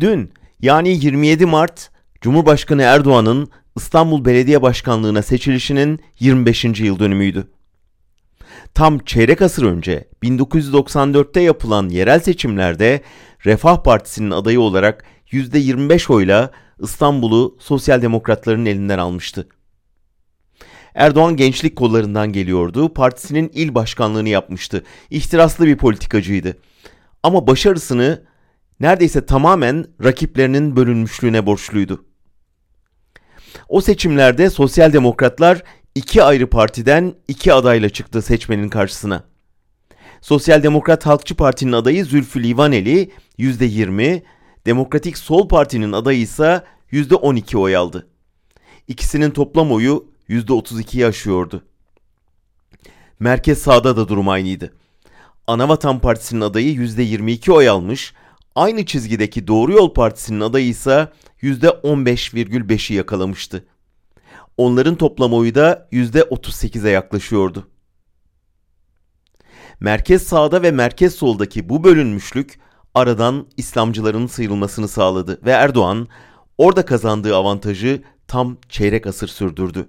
Dün yani 27 Mart Cumhurbaşkanı Erdoğan'ın İstanbul Belediye Başkanlığı'na seçilişinin 25. yıl dönümüydü. Tam çeyrek asır önce 1994'te yapılan yerel seçimlerde Refah Partisi'nin adayı olarak %25 oyla İstanbul'u sosyal demokratların elinden almıştı. Erdoğan gençlik kollarından geliyordu, partisinin il başkanlığını yapmıştı. İhtiraslı bir politikacıydı. Ama başarısını neredeyse tamamen rakiplerinin bölünmüşlüğüne borçluydu. O seçimlerde sosyal demokratlar iki ayrı partiden iki adayla çıktı seçmenin karşısına. Sosyal Demokrat Halkçı Parti'nin adayı Zülfü Livaneli %20, Demokratik Sol Parti'nin adayı ise %12 oy aldı. İkisinin toplam oyu %32'yi aşıyordu. Merkez sağda da durum aynıydı. Anavatan Partisi'nin adayı %22 oy almış, aynı çizgideki Doğru Yol Partisi'nin adayı ise %15,5'i yakalamıştı. Onların toplam oyu da %38'e yaklaşıyordu. Merkez sağda ve merkez soldaki bu bölünmüşlük aradan İslamcıların sıyrılmasını sağladı ve Erdoğan orada kazandığı avantajı tam çeyrek asır sürdürdü.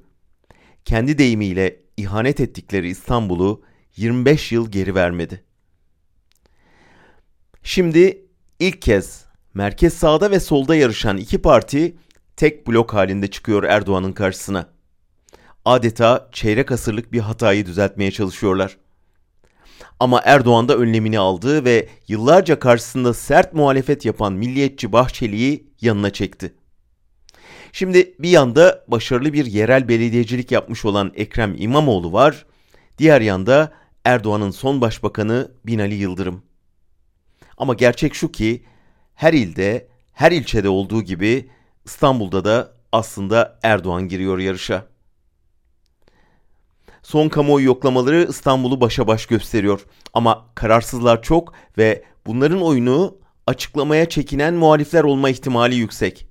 Kendi deyimiyle ihanet ettikleri İstanbul'u 25 yıl geri vermedi. Şimdi ilk kez merkez sağda ve solda yarışan iki parti tek blok halinde çıkıyor Erdoğan'ın karşısına. Adeta çeyrek asırlık bir hatayı düzeltmeye çalışıyorlar. Ama Erdoğan da önlemini aldı ve yıllarca karşısında sert muhalefet yapan milliyetçi Bahçeli'yi yanına çekti. Şimdi bir yanda başarılı bir yerel belediyecilik yapmış olan Ekrem İmamoğlu var. Diğer yanda Erdoğan'ın son başbakanı Binali Yıldırım. Ama gerçek şu ki her ilde, her ilçede olduğu gibi İstanbul'da da aslında Erdoğan giriyor yarışa. Son kamuoyu yoklamaları İstanbul'u başa baş gösteriyor. Ama kararsızlar çok ve bunların oyunu açıklamaya çekinen muhalifler olma ihtimali yüksek.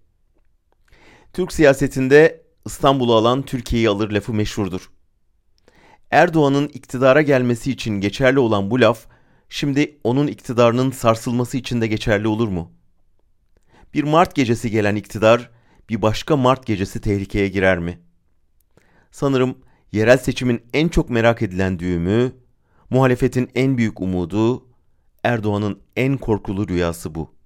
Türk siyasetinde İstanbul'u alan Türkiye'yi alır lafı meşhurdur. Erdoğan'ın iktidara gelmesi için geçerli olan bu laf, şimdi onun iktidarının sarsılması için de geçerli olur mu? Bir Mart gecesi gelen iktidar, bir başka Mart gecesi tehlikeye girer mi? Sanırım yerel seçimin en çok merak edilen düğümü, muhalefetin en büyük umudu, Erdoğan'ın en korkulu rüyası bu.